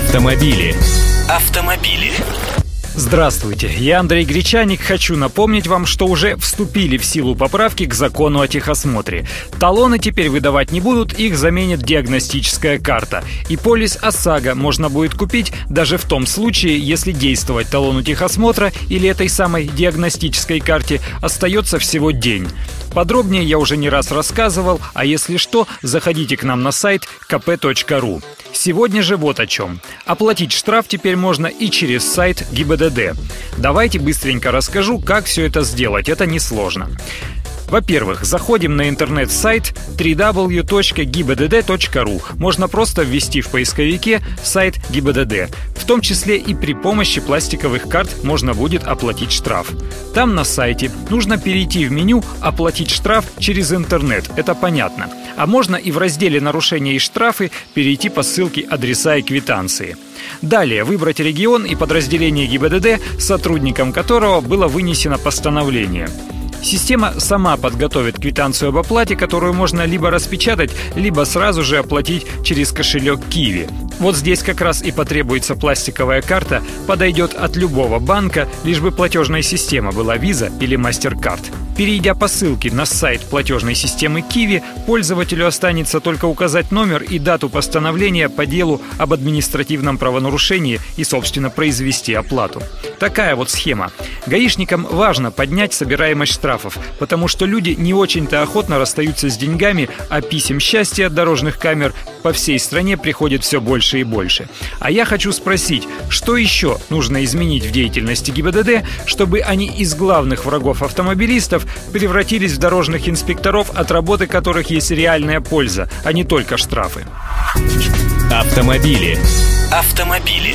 Автомобили. Автомобили. Здравствуйте, я Андрей Гречаник. Хочу напомнить вам, что уже вступили в силу поправки к закону о техосмотре. Талоны теперь выдавать не будут, их заменит диагностическая карта. И полис ОСАГО можно будет купить даже в том случае, если действовать талону техосмотра или этой самой диагностической карте остается всего день. Подробнее я уже не раз рассказывал, а если что, заходите к нам на сайт kp.ru. Сегодня же вот о чем. Оплатить штраф теперь можно и через сайт ГИБДД. Давайте быстренько расскажу, как все это сделать. Это несложно. Во-первых, заходим на интернет-сайт www.gibdd.ru. Можно просто ввести в поисковике сайт ГИБДД. В том числе и при помощи пластиковых карт можно будет оплатить штраф. Там на сайте нужно перейти в меню «Оплатить штраф через интернет». Это понятно. А можно и в разделе «Нарушения и штрафы» перейти по ссылке «Адреса и квитанции». Далее выбрать регион и подразделение ГИБДД, сотрудникам которого было вынесено постановление. Система сама подготовит квитанцию об оплате, которую можно либо распечатать, либо сразу же оплатить через кошелек Киви. Вот здесь как раз и потребуется пластиковая карта, подойдет от любого банка, лишь бы платежная система была Visa или MasterCard. Перейдя по ссылке на сайт платежной системы Kiwi, пользователю останется только указать номер и дату постановления по делу об административном правонарушении и, собственно, произвести оплату. Такая вот схема. Гаишникам важно поднять собираемость штрафов, потому что люди не очень-то охотно расстаются с деньгами, а писем счастья от дорожных камер по всей стране приходит все больше и больше. А я хочу спросить, что еще нужно изменить в деятельности ГИБДД, чтобы они из главных врагов автомобилистов превратились в дорожных инспекторов, от работы которых есть реальная польза, а не только штрафы. Автомобили. Автомобили.